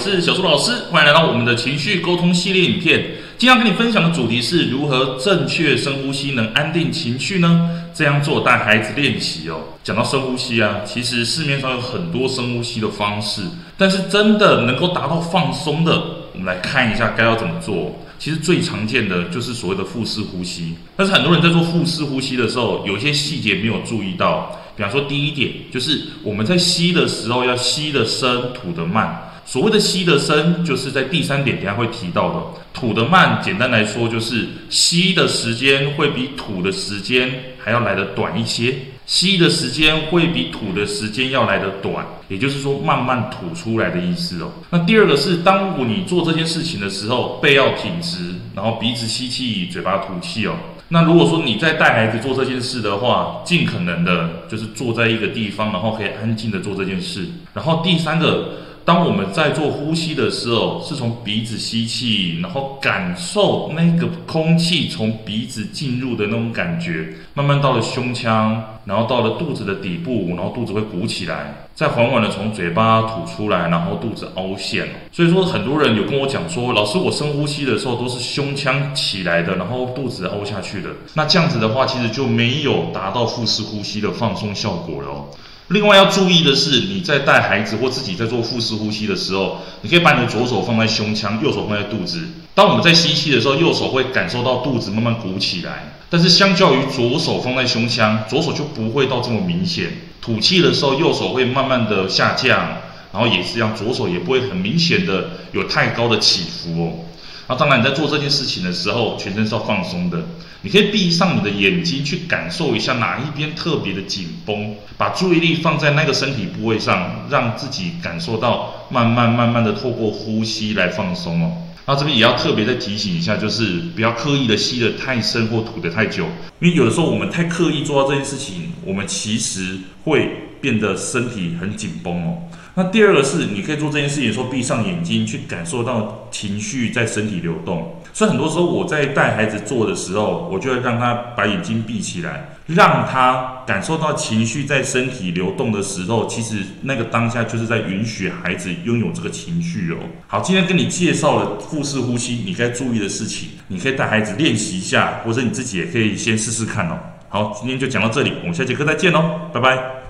是小树老师，欢迎来到我们的情绪沟通系列影片。今天要跟你分享的主题是如何正确深呼吸能安定情绪呢？这样做带孩子练习哦。讲到深呼吸啊，其实市面上有很多深呼吸的方式，但是真的能够达到放松的，我们来看一下该要怎么做。其实最常见的就是所谓的腹式呼吸，但是很多人在做腹式呼吸的时候，有一些细节没有注意到。比方说，第一点就是我们在吸的时候要吸得深，吐得慢。所谓的吸得深，就是在第三点等下会提到的。吐得慢，简单来说就是吸的时间会比吐的时间还要来得短一些。吸的时间会比吐的时间要来得短，也就是说慢慢吐出来的意思哦。那第二个是，当你做这件事情的时候，背要挺直，然后鼻子吸气，嘴巴吐气哦。那如果说你在带孩子做这件事的话，尽可能的就是坐在一个地方，然后可以安静的做这件事。然后第三个。当我们在做呼吸的时候，是从鼻子吸气，然后感受那个空气从鼻子进入的那种感觉，慢慢到了胸腔，然后到了肚子的底部，然后肚子会鼓起来，再缓缓的从嘴巴吐出来，然后肚子凹陷。所以说，很多人有跟我讲说，老师，我深呼吸的时候都是胸腔起来的，然后肚子凹下去的。那这样子的话，其实就没有达到腹式呼吸的放松效果了。另外要注意的是，你在带孩子或自己在做腹式呼吸的时候，你可以把你的左手放在胸腔，右手放在肚子。当我们在吸气的时候，右手会感受到肚子慢慢鼓起来，但是相较于左手放在胸腔，左手就不会到这么明显。吐气的时候，右手会慢慢的下降，然后也是这样，左手也不会很明显的有太高的起伏哦。那当然，你在做这件事情的时候，全身是要放松的。你可以闭上你的眼睛，去感受一下哪一边特别的紧绷，把注意力放在那个身体部位上，让自己感受到慢慢慢慢的透过呼吸来放松哦。那这边也要特别再提醒一下，就是不要刻意的吸得太深或吐得太久，因为有的时候我们太刻意做到这件事情，我们其实会变得身体很紧绷哦。那第二个是，你可以做这件事情的时候，闭上眼睛去感受到情绪在身体流动。所以很多时候我在带孩子做的时候，我就会让他把眼睛闭起来，让他感受到情绪在身体流动的时候，其实那个当下就是在允许孩子拥有这个情绪哦。好，今天跟你介绍了腹式呼吸，你该注意的事情，你可以带孩子练习一下，或者你自己也可以先试试看哦。好，今天就讲到这里，我们下节课再见哦，拜拜。